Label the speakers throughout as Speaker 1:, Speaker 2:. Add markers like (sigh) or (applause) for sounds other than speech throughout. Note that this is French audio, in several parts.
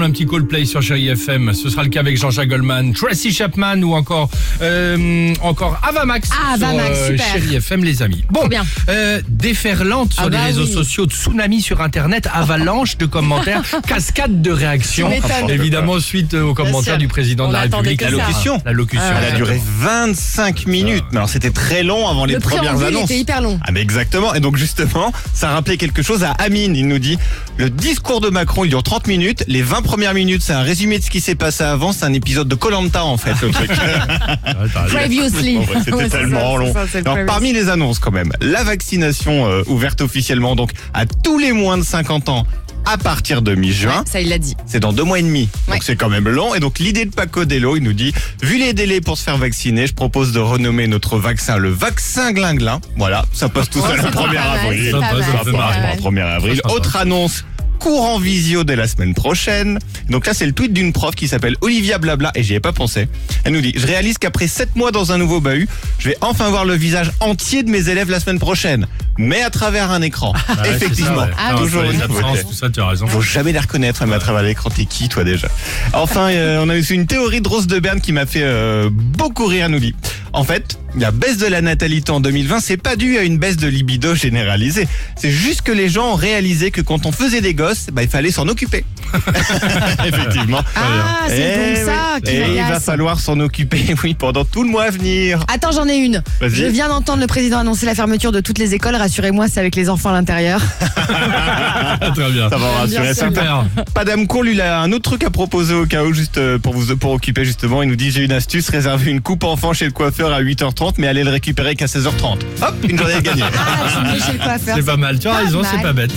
Speaker 1: un petit Coldplay sur Chéri FM. Ce sera le cas avec Jean-Jacques Goldman, Tracy Chapman ou encore euh, encore Avamax
Speaker 2: Ah,
Speaker 1: sur
Speaker 2: Avamax,
Speaker 1: euh,
Speaker 2: super.
Speaker 1: Chéri FM, les amis. Bon,
Speaker 2: bien.
Speaker 1: euh, déferlante sur
Speaker 2: Ah
Speaker 1: les
Speaker 2: bah
Speaker 1: réseaux
Speaker 2: oui.
Speaker 1: sociaux, tsunami sur Internet, avalanche de commentaires, (laughs) cascade de réactions. Évidemment, suite aux commentaires du président
Speaker 2: On
Speaker 1: de la République.
Speaker 2: que ça.
Speaker 3: L'allocution.
Speaker 1: L'allocution.
Speaker 2: Ah,
Speaker 3: Elle a duré 25 minutes. Mais alors c'était très long avant les
Speaker 2: Le
Speaker 3: premières annonces.
Speaker 2: était hyper long.
Speaker 3: Ah mais exactement. Et donc justement, ça rappelait quelque chose à Amine. Il nous dit, le discours de Macron, il dure 30 minutes. Les 20 premières minutes, c'est un résumé de ce qui s'est passé avant. C'est un épisode de Colanta en fait. Le truc. (laughs)
Speaker 2: Previously.
Speaker 3: C'était (laughs)
Speaker 2: Ouais,
Speaker 3: tellement
Speaker 2: ça,
Speaker 3: long.
Speaker 2: ça, le
Speaker 3: Alors, parmi les annonces quand même, la vaccination euh, ouverte officiellement donc à tous les moins de 50 ans à partir de mi-juin.
Speaker 2: Ça, il l'a dit.
Speaker 3: C'est dans deux mois et demi.
Speaker 2: Ouais.
Speaker 3: Donc c'est quand même long. Et donc l'idée de Paco Dello, il nous dit, vu les délais pour se faire vacciner, je propose de renommer notre vaccin le vaccin glinglin. Voilà, ça passe tout seul
Speaker 2: Oh,
Speaker 3: le
Speaker 2: c'est
Speaker 3: 1er
Speaker 2: pas mal,
Speaker 3: avril.
Speaker 1: Ça
Speaker 2: pas
Speaker 1: passe,
Speaker 2: pas,
Speaker 3: 1er avril. Autre annonce. Cours en visio dès la semaine prochaine. Donc là, c'est le tweet d'une prof qui s'appelle Olivia Blabla et j'y ai pas pensé. Elle nous dit, je réalise qu'après 7 mois dans un nouveau bahut, je vais enfin voir le visage entier de mes élèves la semaine prochaine. Mais à travers un écran.
Speaker 1: Ah ouais,
Speaker 3: Effectivement.
Speaker 1: c'est ça, ouais.
Speaker 2: Ah,
Speaker 3: Toujours une
Speaker 1: absences, tout ça, tu as raison.
Speaker 3: Faut jamais les reconnaître, mais à travers l'écran, t'es qui, toi, déjà? Enfin, euh, on a aussi une théorie de Rose de Berne qui m'a fait euh, beaucoup rire, nous dit. En fait, la baisse de la natalité en 2020, c'est pas dû à une baisse de libido généralisée. C'est juste que les gens ont réalisé que quand on faisait des gosses, bah, il fallait s'en occuper. (laughs) Effectivement.
Speaker 2: Ah, c'est
Speaker 3: Eh
Speaker 2: ça qui
Speaker 3: il va falloir s'en occuper, (laughs) oui, pendant tout le mois à venir.
Speaker 2: Attends, j'en ai une. Je viens d'entendre le président annoncer la fermeture de toutes les écoles. Rassurez-moi, c'est avec les enfants à l'intérieur. (laughs)
Speaker 1: Très bien.
Speaker 3: Ça va rassurer.
Speaker 1: Super.
Speaker 3: Padam Con, lui, il a un autre truc à proposer au cas où, juste euh, pour vous pour occuper justement. Il nous dit j'ai une astuce, réserver une coupe enfant chez le coiffeur à 8h30, mais allez le récupérer qu'à 16h30. Hop, une journée de gagnée.
Speaker 2: Ah.
Speaker 1: C'est pas mal. Tu as raison, c'est pas bête.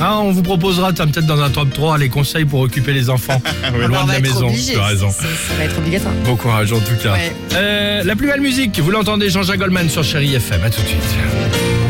Speaker 1: Ah, on vous proposera peut-être dans un top 3 les conseils pour occuper les enfants (laughs) loin de la maison.
Speaker 2: obligé.
Speaker 1: Tu as raison.
Speaker 2: Ça, ça va être obligatoire.
Speaker 1: Bon courage en tout cas.
Speaker 2: Ouais.
Speaker 1: Euh, la plus belle musique, vous l'entendez Jean-Jacques Goldman sur Chéri FM. À tout de suite.